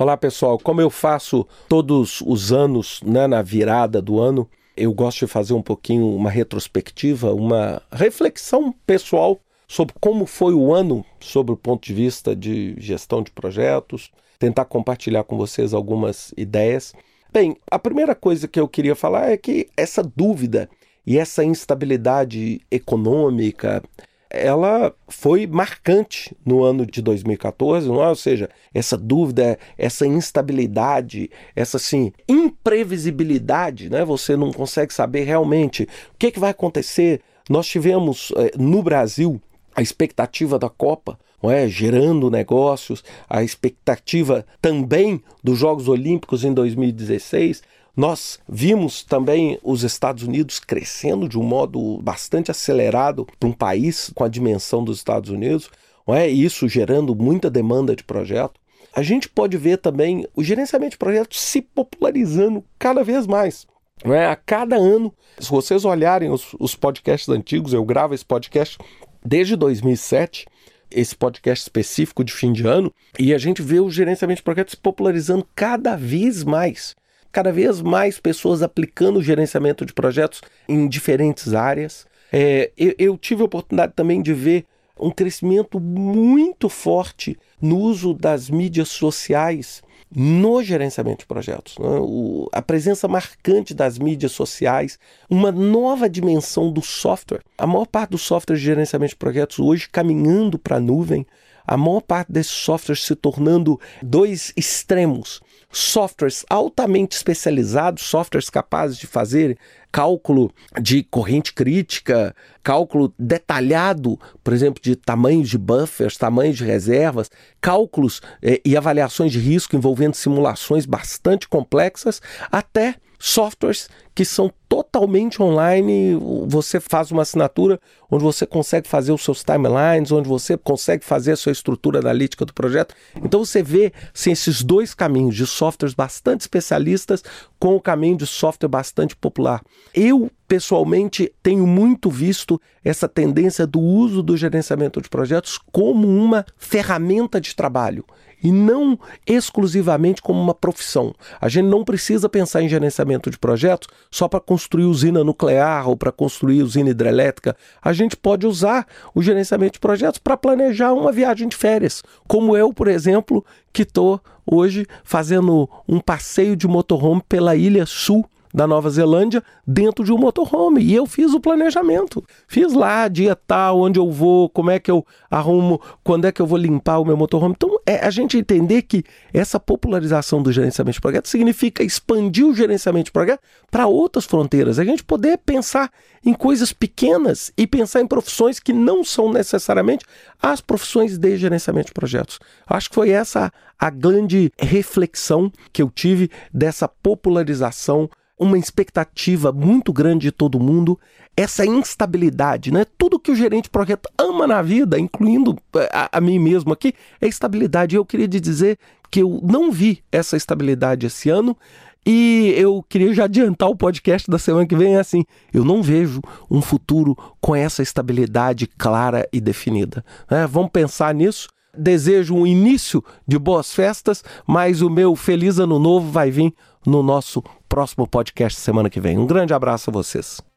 Olá pessoal, como eu faço todos os anos né, na virada do ano, eu gosto de fazer um pouquinho uma retrospectiva, uma reflexão pessoal sobre como foi o ano, sobre o ponto de vista de gestão de projetos, tentar compartilhar com vocês algumas ideias. Bem, a primeira coisa que eu queria falar é que essa dúvida e essa instabilidade econômica, ela foi marcante no ano de 2014, não é? ou seja, essa dúvida, essa instabilidade, essa assim, imprevisibilidade, né? você não consegue saber realmente o que, é que vai acontecer. Nós tivemos eh, no Brasil a expectativa da Copa, não é? gerando negócios, a expectativa também dos Jogos Olímpicos em 2016. Nós vimos também os Estados Unidos crescendo de um modo bastante acelerado para um país com a dimensão dos Estados Unidos, não é? isso gerando muita demanda de projeto. A gente pode ver também o gerenciamento de projetos se popularizando cada vez mais. Não é? A cada ano, se vocês olharem os, os podcasts antigos, eu gravo esse podcast desde 2007, esse podcast específico de fim de ano, e a gente vê o gerenciamento de projetos se popularizando cada vez mais cada vez mais pessoas aplicando o gerenciamento de projetos em diferentes áreas. É, eu, eu tive a oportunidade também de ver um crescimento muito forte no uso das mídias sociais no gerenciamento de projetos. Né? O, a presença marcante das mídias sociais, uma nova dimensão do software. A maior parte dos softwares de gerenciamento de projetos hoje caminhando para a nuvem, a maior parte desses softwares se tornando dois extremos softwares altamente especializados, softwares capazes de fazer cálculo de corrente crítica, cálculo detalhado, por exemplo, de tamanhos de buffers, tamanhos de reservas, cálculos eh, e avaliações de risco envolvendo simulações bastante complexas, até softwares que são totalmente online. Você faz uma assinatura onde você consegue fazer os seus timelines, onde você consegue fazer a sua estrutura analítica do projeto. Então você vê assim, esses dois caminhos de softwares bastante especialistas com o caminho de software bastante popular. Eu, pessoalmente, tenho muito visto essa tendência do uso do gerenciamento de projetos como uma ferramenta de trabalho e não exclusivamente como uma profissão. A gente não precisa pensar em gerenciamento de projetos só para construir usina nuclear ou para construir usina hidrelétrica. A gente pode usar o gerenciamento de projetos para planejar uma viagem de férias, como eu, por exemplo, que estou hoje fazendo um passeio de motorhome pela Ilha Sul da Nova Zelândia dentro de um motorhome. E eu fiz o planejamento. Fiz lá, dia tal, onde eu vou, como é que eu arrumo, quando é que eu vou limpar o meu motorhome. Então, é a gente entender que essa popularização do gerenciamento de projetos significa expandir o gerenciamento de projetos para outras fronteiras. A gente poder pensar em coisas pequenas e pensar em profissões que não são necessariamente as profissões de gerenciamento de projetos. Acho que foi essa a grande reflexão que eu tive dessa popularização uma expectativa muito grande de todo mundo, essa instabilidade, né? Tudo que o gerente projeto ama na vida, incluindo eh, a, a mim mesmo aqui, é estabilidade. Eu queria dizer que eu não vi essa estabilidade esse ano. E eu queria já adiantar o podcast da semana que vem é assim: eu não vejo um futuro com essa estabilidade clara e definida. É, vamos pensar nisso. Desejo um início de boas festas, mas o meu feliz ano novo vai vir no nosso próximo podcast semana que vem. Um grande abraço a vocês.